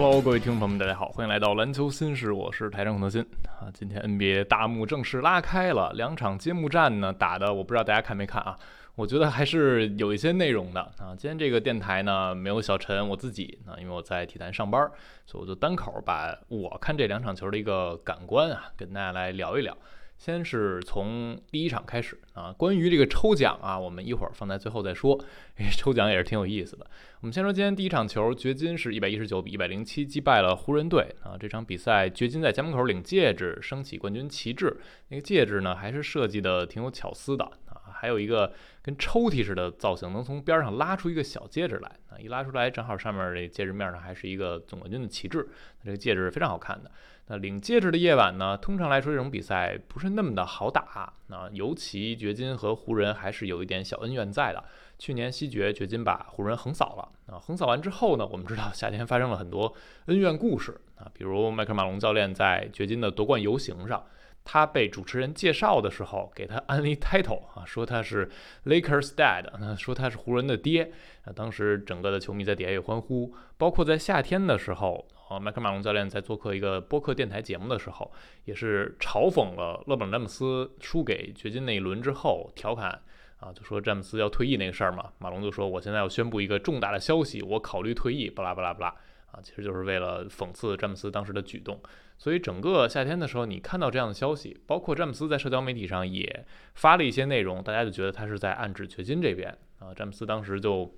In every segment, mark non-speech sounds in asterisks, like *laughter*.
Hello，各位听众朋友们，大家好，欢迎来到篮球新事，我是台长孔德新啊。今天 NBA 大幕正式拉开了，两场揭幕战呢打的，我不知道大家看没看啊？我觉得还是有一些内容的啊。今天这个电台呢没有小陈，我自己啊，因为我在体坛上班，所以我就单口把我看这两场球的一个感官啊，跟大家来聊一聊。先是从第一场开始啊，关于这个抽奖啊，我们一会儿放在最后再说。抽奖也是挺有意思的。我们先说今天第一场球，掘金是一百一十九比一百零七击败了湖人队啊。这场比赛，掘金在家门口领戒指，升起冠军旗帜。那个戒指呢，还是设计的挺有巧思的啊，还有一个跟抽屉似的造型，能从边上拉出一个小戒指来啊。一拉出来，正好上面这戒指面上还是一个总冠军的旗帜，这个戒指非常好看的。那领戒指的夜晚呢？通常来说，这种比赛不是那么的好打啊。尤其掘金和湖人还是有一点小恩怨在的。去年西决，掘金把湖人横扫了啊。横扫完之后呢，我们知道夏天发生了很多恩怨故事啊。比如迈克马龙教练在掘金的夺冠游行上，他被主持人介绍的时候给他安利 title 啊，说他是 Lakers dad，说他是湖人的爹啊。当时整个的球迷在底下也欢呼，包括在夏天的时候。啊，迈克·马龙教练在做客一个播客电台节目的时候，也是嘲讽了勒布朗·詹姆斯输给掘金那一轮之后，调侃啊，就说詹姆斯要退役那个事儿嘛。马龙就说：“我现在要宣布一个重大的消息，我考虑退役。”巴拉巴拉巴拉啊，其实就是为了讽刺詹姆斯当时的举动。所以整个夏天的时候，你看到这样的消息，包括詹姆斯在社交媒体上也发了一些内容，大家就觉得他是在暗指掘金这边啊。詹姆斯当时就。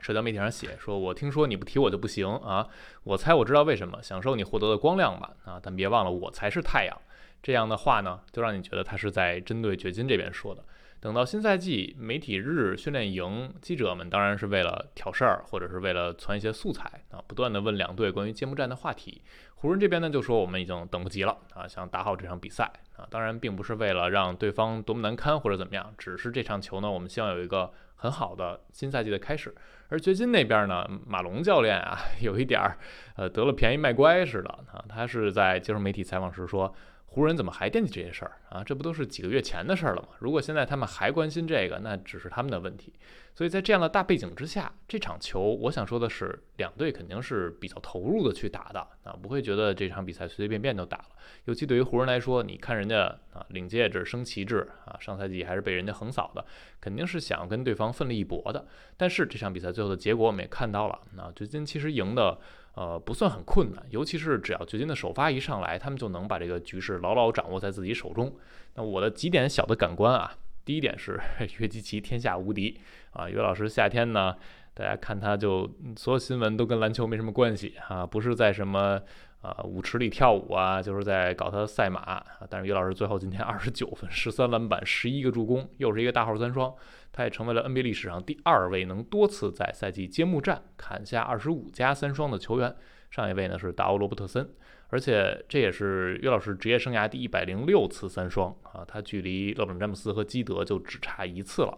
社交媒体上写说：“我听说你不提我就不行啊！我猜我知道为什么，享受你获得的光亮吧啊！但别忘了我才是太阳。”这样的话呢，就让你觉得他是在针对掘金这边说的。等到新赛季媒体日训练营，记者们当然是为了挑事儿，或者是为了传一些素材啊，不断的问两队关于揭幕战的话题。湖人这边呢就说：“我们已经等不及了啊，想打好这场比赛啊！当然并不是为了让对方多么难堪或者怎么样，只是这场球呢，我们希望有一个很好的新赛季的开始。”而掘金那边呢，马龙教练啊，*laughs* 有一点儿，呃，得了便宜卖乖似的啊。他是在接受媒体采访时说。湖人怎么还惦记这些事儿啊？这不都是几个月前的事儿了吗？如果现在他们还关心这个，那只是他们的问题。所以在这样的大背景之下，这场球，我想说的是，两队肯定是比较投入的去打的啊，不会觉得这场比赛随随便便就打了。尤其对于湖人来说，你看人家啊领戒指升旗帜啊，上赛季还是被人家横扫的，肯定是想跟对方奋力一搏的。但是这场比赛最后的结果我们也看到了，那掘金其实赢的。呃，不算很困难，尤其是只要掘金的首发一上来，他们就能把这个局势牢牢掌握在自己手中。那我的几点小的感官啊，第一点是 *laughs* 约基奇天下无敌啊，约老师夏天呢，大家看他就所有新闻都跟篮球没什么关系啊，不是在什么。啊，舞池里跳舞啊，就是在搞他的赛马。但是于老师最后今天 *laughs* 二十九分、十三篮板、十一个助攻，又是一个大号三双，他也成为了 NBA 历史上第二位能多次在赛季揭幕战砍下二十五加三双的球员。上一位呢是达欧罗伯特森，而且这也是于老师职业生涯第一百零六次三双啊。他距离勒布朗詹姆斯和基德就只差一次了，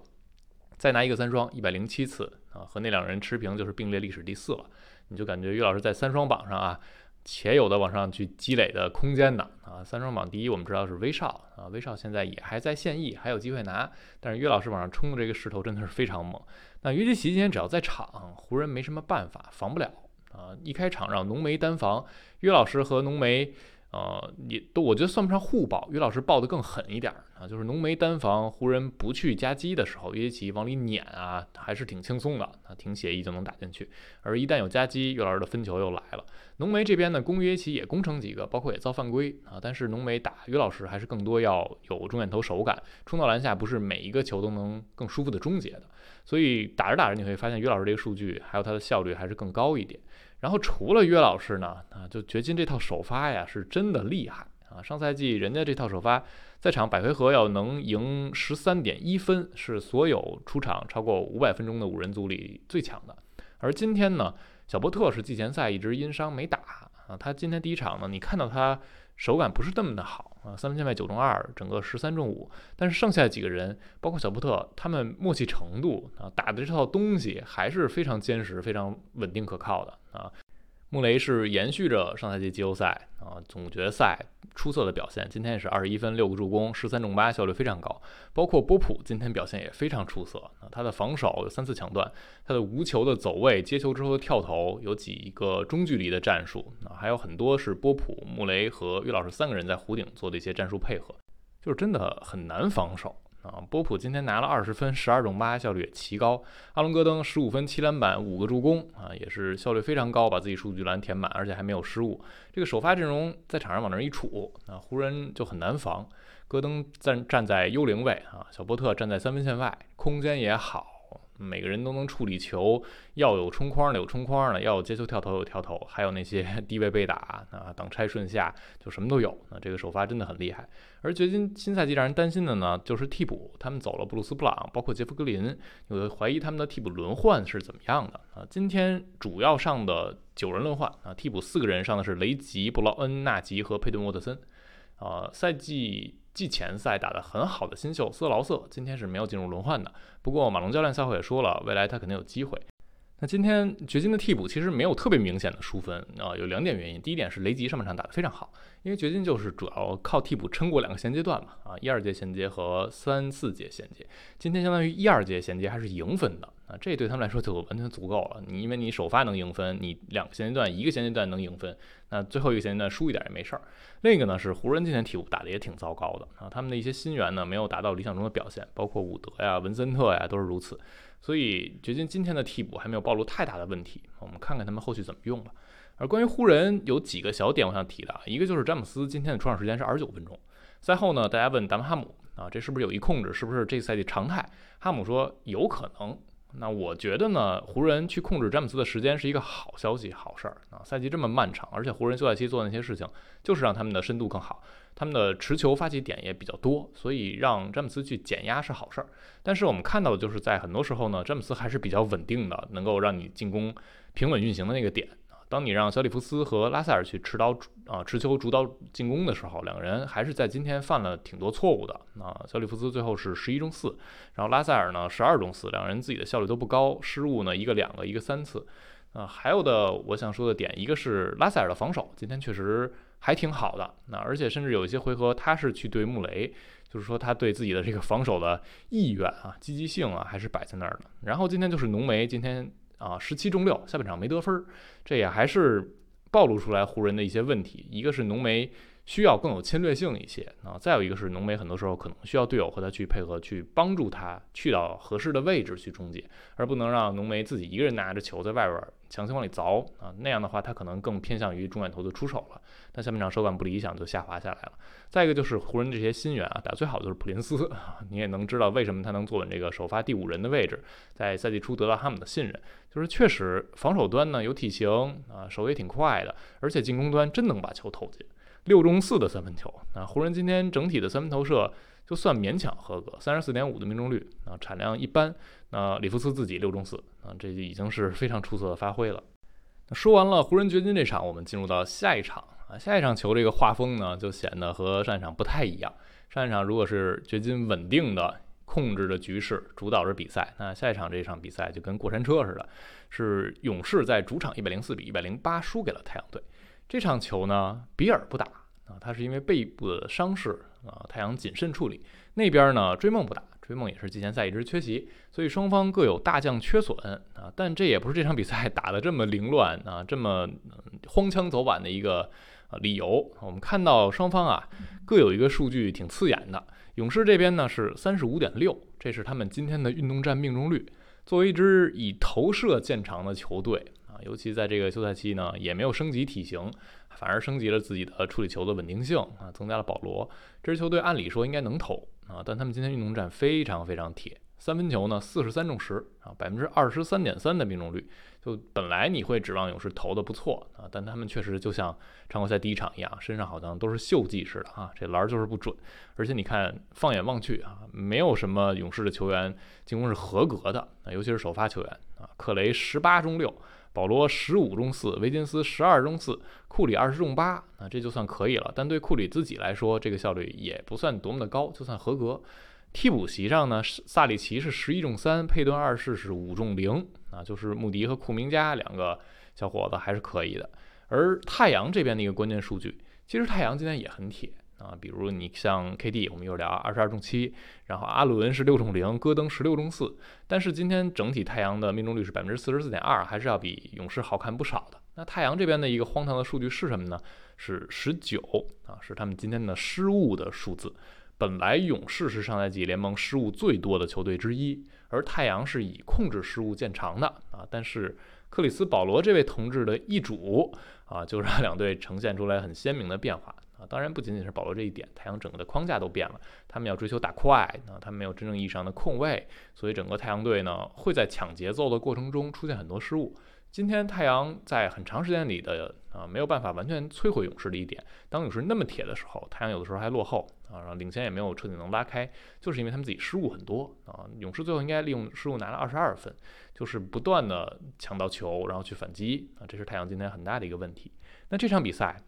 再拿一个三双，一百零七次啊，和那两人持平就是并列历史第四了。你就感觉于老师在三双榜上啊。且有的往上去积累的空间的啊，三双榜第一我们知道是威少啊，威少现在也还在现役，还有机会拿。但是约老师往上冲的这个势头真的是非常猛。那约基奇今天只要在场，湖人没什么办法防不了啊。一开场让浓眉单防，约老师和浓眉。呃，也都我觉得算不上互爆，于老师爆的更狠一点儿啊，就是浓眉单防湖人不去夹击的时候，约基奇往里撵啊，还是挺轻松的啊，挺写意就能打进去。而一旦有夹击，约老师的分球又来了。浓眉这边呢，攻约基奇也攻成几个，包括也造犯规啊，但是浓眉打于老师还是更多要有中远投手感，冲到篮下不是每一个球都能更舒服的终结的，所以打着打着你会发现于老师这个数据还有他的效率还是更高一点。然后除了约老师呢，啊，就掘金这套首发呀，是真的厉害啊！上赛季人家这套首发在场百回合要能赢十三点一分，是所有出场超过五百分钟的五人组里最强的。而今天呢，小波特是季前赛一直因伤没打啊，他今天第一场呢，你看到他手感不是那么的好啊，三分线外九中二，整个十三中五，但是剩下几个人，包括小波特，他们默契程度啊，打的这套东西还是非常坚实、非常稳定可靠的。啊，穆雷是延续着上赛季季后赛啊总决赛出色的表现，今天也是二十一分六个助攻十三中八，效率非常高。包括波普今天表现也非常出色啊，他的防守有三次抢断，他的无球的走位、接球之后的跳投，有几个中距离的战术啊，还有很多是波普、穆雷和岳老师三个人在弧顶做的一些战术配合，就是真的很难防守。啊，波普今天拿了二十分，十二中八，效率也奇高。阿隆戈登十五分，七篮板，五个助攻，啊，也是效率非常高，把自己数据栏填满，而且还没有失误。这个首发阵容在场上往那一杵，啊，湖人就很难防。戈登站站在幽灵位，啊，小波特站在三分线外，空间也好。每个人都能处理球，要有冲框的有冲框的，要有接球跳投有跳投，还有那些 *laughs* 低位被打啊，挡拆顺下，就什么都有。那这个首发真的很厉害。而掘金新赛季让人担心的呢，就是替补，他们走了布鲁斯布朗，包括杰夫格林，有的怀疑他们的替补轮换是怎么样的啊？今天主要上的九人轮换啊，替补四个人上的是雷吉、布劳恩、纳吉和佩顿沃特森。啊，赛季。季前赛打得很好的新秀斯劳瑟，今天是没有进入轮换的。不过马龙教练赛后也说了，未来他肯定有机会。那今天掘金的替补其实没有特别明显的输分啊，有两点原因。第一点是雷吉上半场打得非常好，因为掘金就是主要靠替补撑过两个衔接段嘛啊，一二节衔接和三四节衔接。今天相当于一二节衔接还是赢分的啊，这对他们来说就完全足够了。你因为你首发能赢分，你两个衔接段一个衔接段能赢分，那最后一个衔接段输一点也没事儿。另一个呢是湖人今天替补打得也挺糟糕的啊，他们的一些新援呢没有达到理想中的表现，包括伍德呀、文森特呀都是如此。所以掘金今天的替补还没有暴露太大的问题，我们看看他们后续怎么用吧。而关于湖人有几个小点我想提的啊，一个就是詹姆斯今天的出场时间是二十九分钟。赛后呢，大家问达文哈姆啊，这是不是有意控制？是不是这个赛季常态？哈姆说有可能。那我觉得呢，湖人去控制詹姆斯的时间是一个好消息、好事儿啊。赛季这么漫长，而且湖人休赛期做那些事情，就是让他们的深度更好。他们的持球发起点也比较多，所以让詹姆斯去减压是好事儿。但是我们看到的就是在很多时候呢，詹姆斯还是比较稳定的，能够让你进攻平稳运行的那个点。当你让小里弗斯和拉塞尔去持刀啊持球主导进攻的时候，两个人还是在今天犯了挺多错误的啊。小里弗斯最后是十一中四，然后拉塞尔呢十二中四，两人自己的效率都不高，失误呢一个两个，一个三次啊。还有的我想说的点，一个是拉塞尔的防守，今天确实。还挺好的，那而且甚至有一些回合他是去对穆雷，就是说他对自己的这个防守的意愿啊、积极性啊还是摆在那儿的。然后今天就是浓眉，今天啊十七中六，下半场没得分，这也还是暴露出来湖人的一些问题。一个是浓眉需要更有侵略性一些啊，再有一个是浓眉很多时候可能需要队友和他去配合，去帮助他去到合适的位置去终结，而不能让浓眉自己一个人拿着球在外边。强行往里凿啊，那样的话他可能更偏向于中远投的出手了。但下半场手感不理想，就下滑下来了。再一个就是湖人这些新援啊，打最好的就是普林斯啊，你也能知道为什么他能坐稳这个首发第五人的位置，在赛季初得到他们的信任，就是确实防守端呢有体型啊，手也挺快的，而且进攻端真能把球投进，六中四的三分球。那湖人今天整体的三分投射。就算勉强合格，三十四点五的命中率啊，产量一般。那里弗斯自己六中四啊，这就已经是非常出色的发挥了。那说完了湖人掘金这场，我们进入到下一场啊，下一场球这个画风呢，就显得和上一场不太一样。上一场如果是掘金稳定的控制着局势，主导着比赛，那下一场这场比赛就跟过山车似的，是勇士在主场一百零四比一百零八输给了太阳队。这场球呢，比尔不打啊，他是因为背部的伤势。啊，太阳谨慎处理。那边呢，追梦不打，追梦也是季前赛一直缺席，所以双方各有大将缺损啊。但这也不是这场比赛 *laughs* 打得这么凌乱啊，这么荒腔走板的一个理由。我们看到双方啊，各有一个数据挺刺眼的。勇士这边呢是三十五点六，这是他们今天的运动战命中率。作为一支以投射见长的球队，尤其在这个休赛期呢，也没有升级体型。反而升级了自己的处理球的稳定性啊，增加了保罗。这支球队按理说应该能投啊，但他们今天运动战非常非常铁，三分球呢四十三中十啊，百分之二十三点三的命中率。就本来你会指望勇士投的不错啊，但他们确实就像常规赛第一场一样，身上好像都是锈迹似的啊，这篮儿就是不准。而且你看，放眼望去啊，没有什么勇士的球员进攻是合格的啊，尤其是首发球员啊，克雷十八中六。保罗十五中四，维金斯十二中四，库里二十中八，啊，这就算可以了。但对库里自己来说，这个效率也不算多么的高，就算合格。替补席上呢，萨里奇是十一中三，佩顿二世是五中零，啊，就是穆迪和库明加两个小伙子还是可以的。而太阳这边的一个关键数据，其实太阳今天也很铁啊，比如你像 KD，我们一会聊二十二中七，然后阿伦是六中零，戈登十六中四，但是今天整体太阳的命中率是百分之四十四点二，还是要比勇士好看不少的。那太阳这边的一个荒唐的数据是什么呢？是十九啊，是他们今天的失误的数字。本来勇士是上赛季联盟失误最多的球队之一，而太阳是以控制失误见长的啊。但是克里斯保罗这位同志的易主啊，就让两队呈现出来很鲜明的变化啊。当然不仅仅是保罗这一点，太阳整个的框架都变了，他们要追求打快啊，他们没有真正意义上的控卫，所以整个太阳队呢会在抢节奏的过程中出现很多失误。今天太阳在很长时间里的啊没有办法完全摧毁勇士的一点，当勇士那么铁的时候，太阳有的时候还落后啊，然后领先也没有彻底能拉开，就是因为他们自己失误很多啊。勇士最后应该利用失误拿了二十二分，就是不断的抢到球，然后去反击啊，这是太阳今天很大的一个问题。那这场比赛，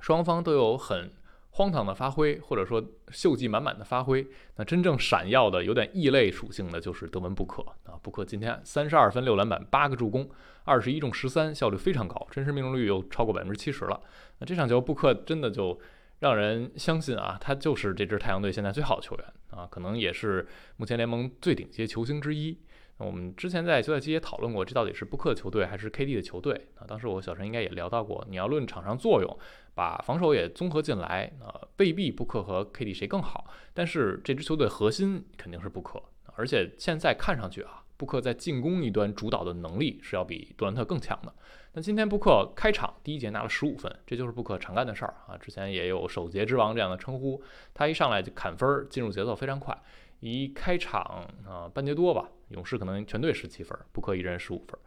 双方都有很。荒唐的发挥，或者说秀技满满的发挥，那真正闪耀的有点异类属性的，就是德文布克啊。布克今天三十二分、六篮板、八个助攻，二十一中十三，效率非常高，真实命中率又超过百分之七十了。那这场球，布克真的就让人相信啊，他就是这支太阳队现在最好的球员啊，可能也是目前联盟最顶级球星之一。我们之前在休赛期也讨论过，这到底是布克球队还是 KD 的球队啊？当时我小陈应该也聊到过，你要论场上作用，把防守也综合进来啊，未必布克和 KD 谁更好，但是这支球队核心肯定是布克，而且现在看上去啊，布克在进攻一端主导的能力是要比杜兰特更强的。那今天布克开场第一节拿了十五分，这就是布克常干的事儿啊，之前也有首节之王这样的称呼，他一上来就砍分，进入节奏非常快。一开场啊，半节多吧，勇士可能全队十七分，布克一人十五分。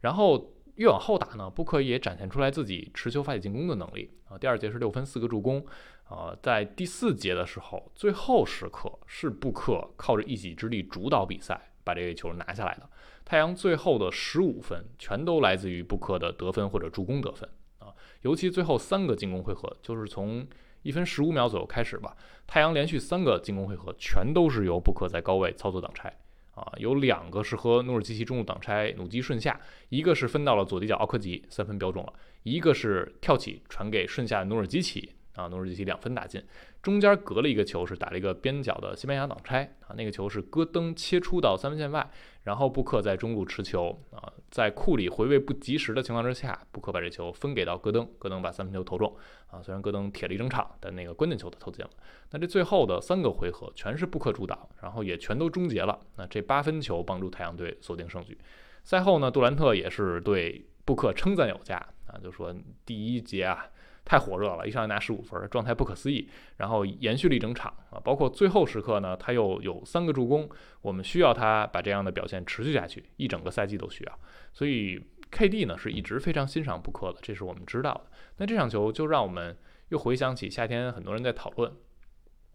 然后越往后打呢，布克也展现出来自己持球发起进攻的能力啊。第二节是六分四个助攻啊，在第四节的时候，最后时刻是布克靠着一己之力主导比赛，把这个球拿下来的。太阳最后的十五分全都来自于布克的得分或者助攻得分啊，尤其最后三个进攻回合，就是从。一分十五秒左右开始吧，太阳连续三个进攻回合全都是由布克在高位操作挡拆啊，有两个是和努尔基奇中路挡拆努基顺下，一个是分到了左底角奥科吉三分标中了，一个是跳起传给顺下努尔基奇啊，努尔基奇两分打进，中间隔了一个球是打了一个边角的西班牙挡拆啊，那个球是戈登切出到三分线外。然后布克在中路持球啊，在库里回位不及时的情况之下，布克把这球分给到戈登，戈登把三分球投中啊。虽然戈登铁了一整场，但那个关键球他投进了。那这最后的三个回合全是布克主导，然后也全都终结了。那这八分球帮助太阳队锁定胜局。赛后呢，杜兰特也是对布克称赞有加啊，就说第一节啊。太火热了，一上来拿十五分，状态不可思议。然后延续了一整场啊，包括最后时刻呢，他又有三个助攻。我们需要他把这样的表现持续下去，一整个赛季都需要。所以 KD 呢是一直非常欣赏布克的，这是我们知道的。那这场球就让我们又回想起夏天很多人在讨论，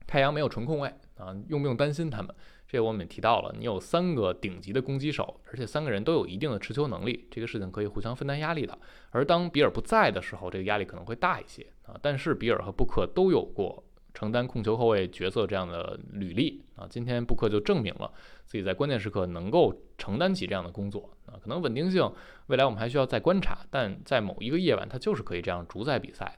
太阳没有纯控卫啊，用不用担心他们？这我们也提到了，你有三个顶级的攻击手，而且三个人都有一定的持球能力，这个事情可以互相分担压力的。而当比尔不在的时候，这个压力可能会大一些啊。但是比尔和布克都有过承担控球后卫角色这样的履历啊。今天布克就证明了自己在关键时刻能够承担起这样的工作啊。可能稳定性未来我们还需要再观察，但在某一个夜晚，他就是可以这样主宰比赛。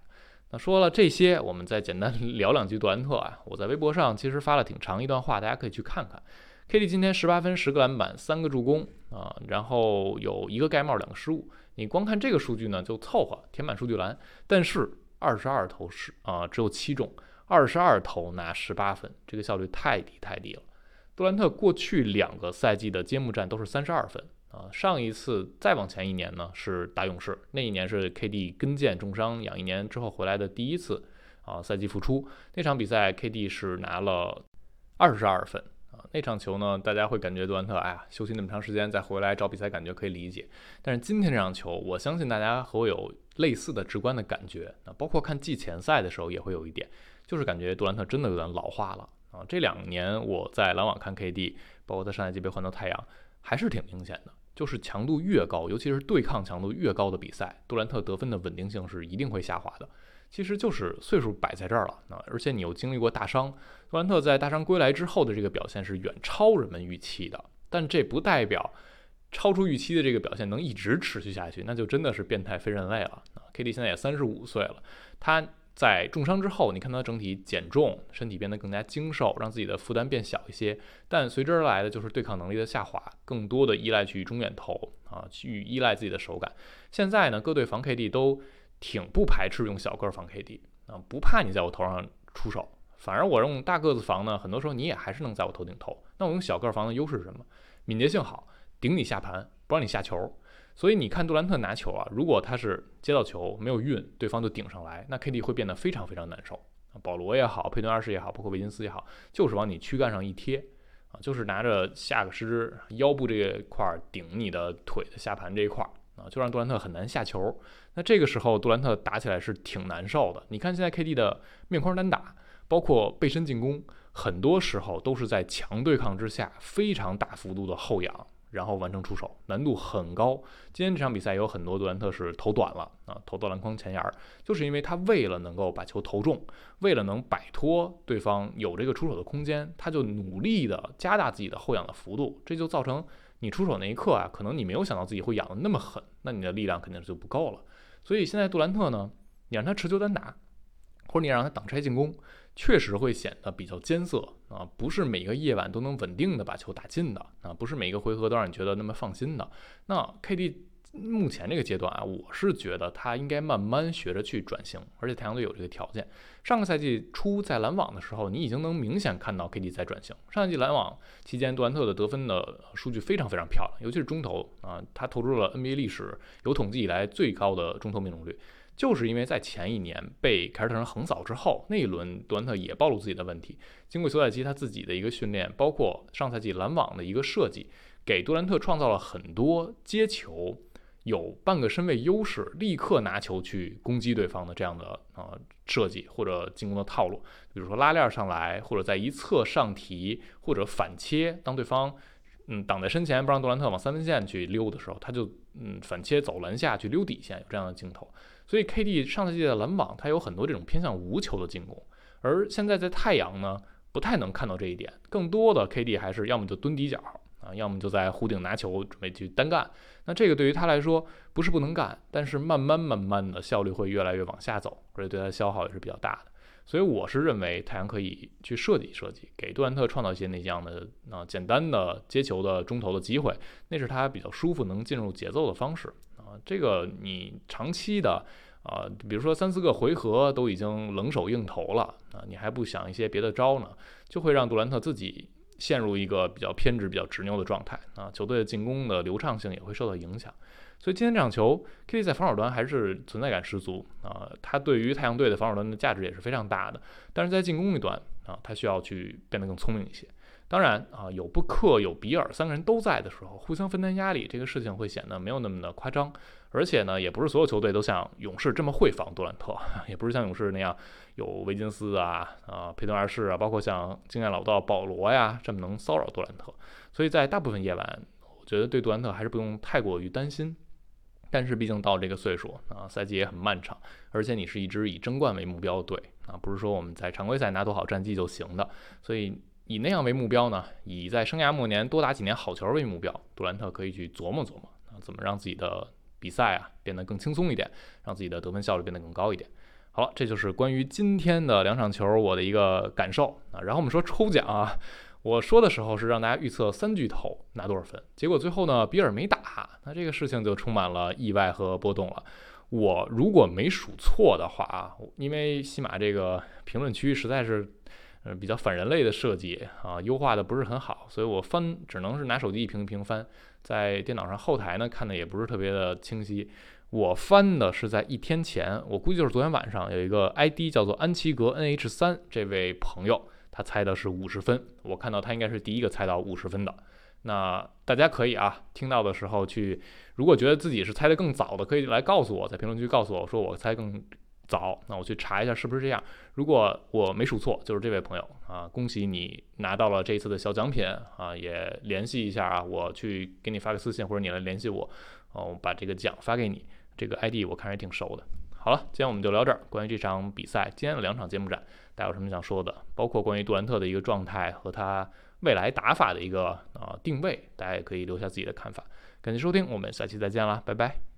那说了这些，我们再简单 *laughs* 聊两句杜兰特啊。我在微博上其实发了挺长一段话，大家可以去看看。KD 今天十八分、十个篮板、三个助攻啊，然后有一个盖帽、两个失误。你光看这个数据呢，就凑合填满数据栏。但是二十二投十啊，只有七中，二十二投拿十八分，这个效率太低太低了。杜兰特过去两个赛季的揭幕战都是三十二分。啊，上一次再往前一年呢，是打勇士，那一年是 KD 跟腱重伤养一年之后回来的第一次啊赛季复出，那场比赛 KD 是拿了二十二分啊，那场球呢，大家会感觉杜兰特哎呀休息那么长时间再回来找比赛感觉可以理解，但是今天这场球，我相信大家和我有类似的直观的感觉啊，包括看季前赛的时候也会有一点，就是感觉杜兰特真的有点老化了啊，这两年我在篮网看 KD，包括他上赛季被换到太阳，还是挺明显的。就是强度越高，尤其是对抗强度越高的比赛，杜兰特得分的稳定性是一定会下滑的。其实就是岁数摆在这儿了啊，而且你又经历过大伤，杜兰特在大伤归来之后的这个表现是远超人们预期的。但这不代表超出预期的这个表现能一直持续下去，那就真的是变态非人类了啊！KD 现在也三十五岁了，他在重伤之后，你看他整体减重，身体变得更加精瘦，让自己的负担变小一些，但随之而来的就是对抗能力的下滑，更多的依赖去中远投啊，去依赖自己的手感。现在呢，各队防 KD 都挺不排斥用小个防 KD 啊，不怕你在我头上出手，反而我用大个子防呢，很多时候你也还是能在我头顶投。那我用小个防的优势是什么？敏捷性好。顶你下盘，不让你下球，所以你看杜兰特拿球啊，如果他是接到球没有运，对方就顶上来，那 KD 会变得非常非常难受。保罗也好，佩顿二世也好，包括维金斯也好，就是往你躯干上一贴啊，就是拿着下个肢腰部这块顶你的腿的下盘这一块啊，就让杜兰特很难下球。那这个时候杜兰特打起来是挺难受的。你看现在 KD 的面框单打，包括背身进攻，很多时候都是在强对抗之下非常大幅度的后仰。然后完成出手，难度很高。今天这场比赛有很多杜兰特是投短了啊，投到篮筐前沿儿，就是因为他为了能够把球投中，为了能摆脱对方有这个出手的空间，他就努力的加大自己的后仰的幅度，这就造成你出手那一刻啊，可能你没有想到自己会仰的那么狠，那你的力量肯定就不够了。所以现在杜兰特呢，你让他持球单打，或者你让他挡拆进攻。确实会显得比较艰涩啊，不是每个夜晚都能稳定的把球打进的啊，不是每个回合都让你觉得那么放心的。那 KD 目前这个阶段啊，我是觉得他应该慢慢学着去转型，而且太阳队有这个条件。上个赛季初在篮网的时候，你已经能明显看到 KD 在转型。上赛季篮网期间，杜兰特的得分的数据非常非常漂亮，尤其是中投啊，他投入了 NBA 历史有统计以来最高的中投命中率。就是因为在前一年被凯尔特人横扫之后，那一轮杜兰特也暴露自己的问题。经过休赛期他自己的一个训练，包括上赛季篮网的一个设计，给杜兰特创造了很多接球有半个身位优势，立刻拿球去攻击对方的这样的呃设计或者进攻的套路。比如说拉链上来，或者在一侧上提，或者反切，当对方嗯挡在身前不让杜兰特往三分线去溜的时候，他就嗯反切走篮下去溜底线，有这样的镜头。所以 KD 上赛季的篮网，他有很多这种偏向无球的进攻，而现在在太阳呢，不太能看到这一点，更多的 KD 还是要么就蹲底角啊，要么就在弧顶拿球准备去单干。那这个对于他来说不是不能干，但是慢慢慢慢的效率会越来越往下走，而且对他的消耗也是比较大的。所以我是认为太阳可以去设计设计，给杜兰特创造一些那样的啊简单的接球的中投的机会，那是他比较舒服能进入节奏的方式。啊，这个你长期的啊，比如说三四个回合都已经冷手硬投了啊，你还不想一些别的招呢，就会让杜兰特自己陷入一个比较偏执、比较执拗的状态啊，球队的进攻的流畅性也会受到影响。所以今天这场球，KD 在防守端还是存在感十足啊，他对于太阳队的防守端的价值也是非常大的。但是在进攻一端啊，他需要去变得更聪明一些。当然啊，有布克、有比尔三个人都在的时候，互相分担压力，这个事情会显得没有那么的夸张。而且呢，也不是所有球队都像勇士这么会防杜兰特，*laughs* 也不是像勇士那样有维金斯啊、啊佩顿二世啊，包括像经验老道保罗呀这么能骚扰杜兰特。所以在大部分夜晚，我觉得对杜兰特还是不用太过于担心。但是毕竟到这个岁数啊，赛季也很漫长，而且你是一支以争冠为目标的队啊，不是说我们在常规赛拿多好战绩就行的，所以。以那样为目标呢？以在生涯末年多打几年好球为目标，杜兰特可以去琢磨琢磨啊，怎么让自己的比赛啊变得更轻松一点，让自己的得分效率变得更高一点。好了，这就是关于今天的两场球我的一个感受啊。然后我们说抽奖啊，我说的时候是让大家预测三巨头拿多少分，结果最后呢比尔没打，那这个事情就充满了意外和波动了。我如果没数错的话啊，因为西马这个评论区实在是。呃，比较反人类的设计啊，优化的不是很好，所以我翻只能是拿手机一屏一屏翻，在电脑上后台呢看的也不是特别的清晰。我翻的是在一天前，我估计就是昨天晚上有一个 ID 叫做安琪格 NH 三这位朋友，他猜的是五十分，我看到他应该是第一个猜到五十分的。那大家可以啊，听到的时候去，如果觉得自己是猜的更早的，可以来告诉我，在评论区告诉我说我猜更。早，那我去查一下是不是这样。如果我没数错，就是这位朋友啊，恭喜你拿到了这一次的小奖品啊，也联系一下啊，我去给你发个私信，或者你来联系我，哦，我把这个奖发给你。这个 ID 我看着也挺熟的。好了，今天我们就聊这儿。关于这场比赛，今天的两场揭幕战，大家有什么想说的？包括关于杜兰特的一个状态和他未来打法的一个啊定位，大家也可以留下自己的看法。感谢收听，我们下期再见啦，拜拜。